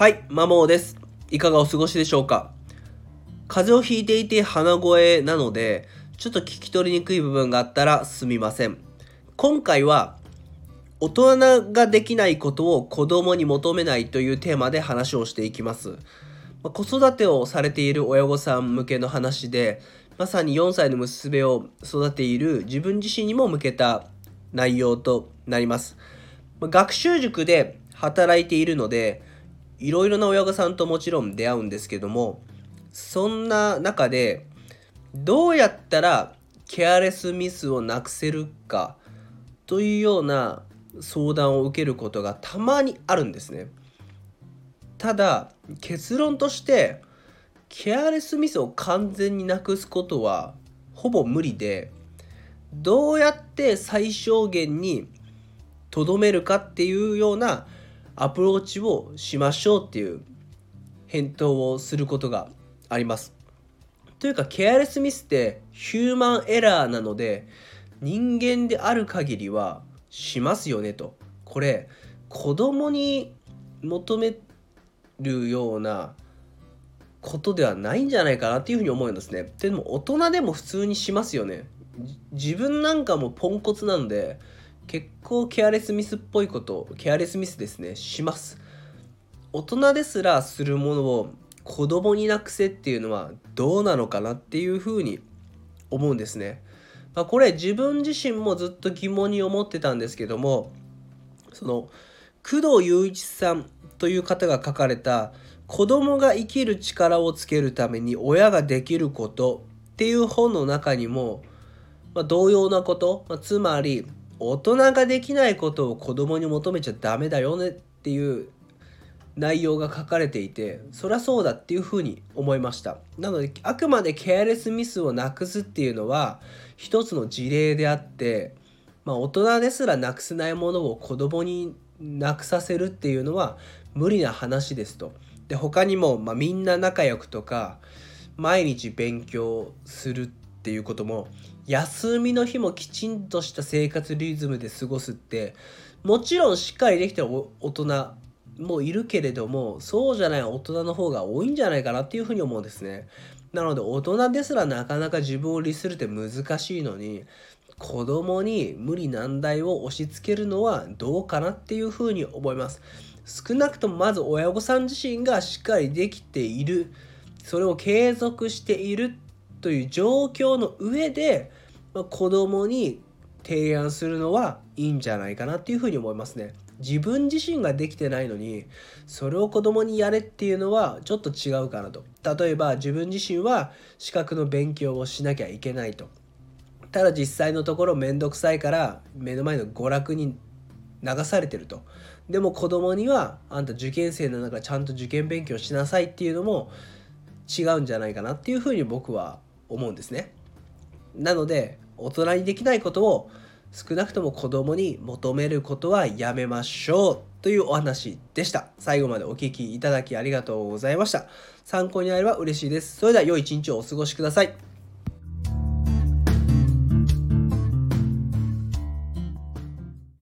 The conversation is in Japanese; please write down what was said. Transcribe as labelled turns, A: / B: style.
A: はい、マモーです。いかがお過ごしでしょうか？風邪をひいていて鼻声なので、ちょっと聞き取りにくい部分があったらすみません。今回は、大人ができないことを子供に求めないというテーマで話をしていきます。まあ子育てをされている親御さん向けの話で、まさに4歳の娘を育てている自分自身にも向けた内容となります。まあ学習塾で働いているので、いろいろな親御さんともちろん出会うんですけども、そんな中で、どうやったらケアレスミスをなくせるかというような相談を受けることがたまにあるんですね。ただ結論としてケアレスミスを完全になくすことはほぼ無理でどうやって最小限にとどめるかっていうようなアプローチをしましょうっていう返答をすることがあります。というかケアレスミスってヒューマンエラーなので人間である限りはしますよねと。これ子供に求めるようなことではないんじゃないかなっていうふうに思うんですね。でも大人でも普通にしますよね。自分なんかもポンコツなので結構ケアレスミスっぽいことケアレスミスですねします。大人ですらするものを子供になくせっていうのはどうなのかなっていうふうに思うんですね。まあ、これ自分自身もずっと疑問に思ってたんですけどもその工藤雄一さんという方が書かれた「子供が生きる力をつけるために親ができること」っていう本の中にも、まあ、同様なこと、まあ、つまり大人ができないことを子供に求めちゃダメだよねっていう内容が書かれていてそりゃそうだっていうふうに思いました。なのであくまでケアレスミスをなくすっていうのは一つの事例であって、まあ、大人ですらなくせないものを子供になくさせるっていうのは無理な話ですと。で他にも、まあ、みんな仲良くとか毎日勉強するっていうことも休みの日もきちんとした生活リズムで過ごすってもちろんしっかりできてる大人もいるけれどもそうじゃない大人の方が多いんじゃないかなっていうふうに思うんですね。なので大人ですらなかなか自分を律するって難しいのに子供に無理難題を押し付けるのはどうかなっていうふうに思います。少なくともまず親御さん自身がしっかりできているそれを継続しているという状況の上で、まあ、子供に提案するのはいいんじゃないかなっていうふうに思いますね。自分自身ができてないのにそれを子供にやれっていうのはちょっと違うかなと。例えば自分自身は資格の勉強をしなきゃいけないと。ただ実際のところ面倒くさいから目の前の娯楽に流されてると。でも子供にはあんた受験生なんだからちゃんと受験勉強しなさいっていうのも違うんじゃないかなっていうふうに僕は思うんですねなので大人にできないことを少なくとも子供に求めることはやめましょうというお話でした。最後までお聴きいただきありがとうございました。参考になれば嬉しいです。それでは良い一日をお過ごしください。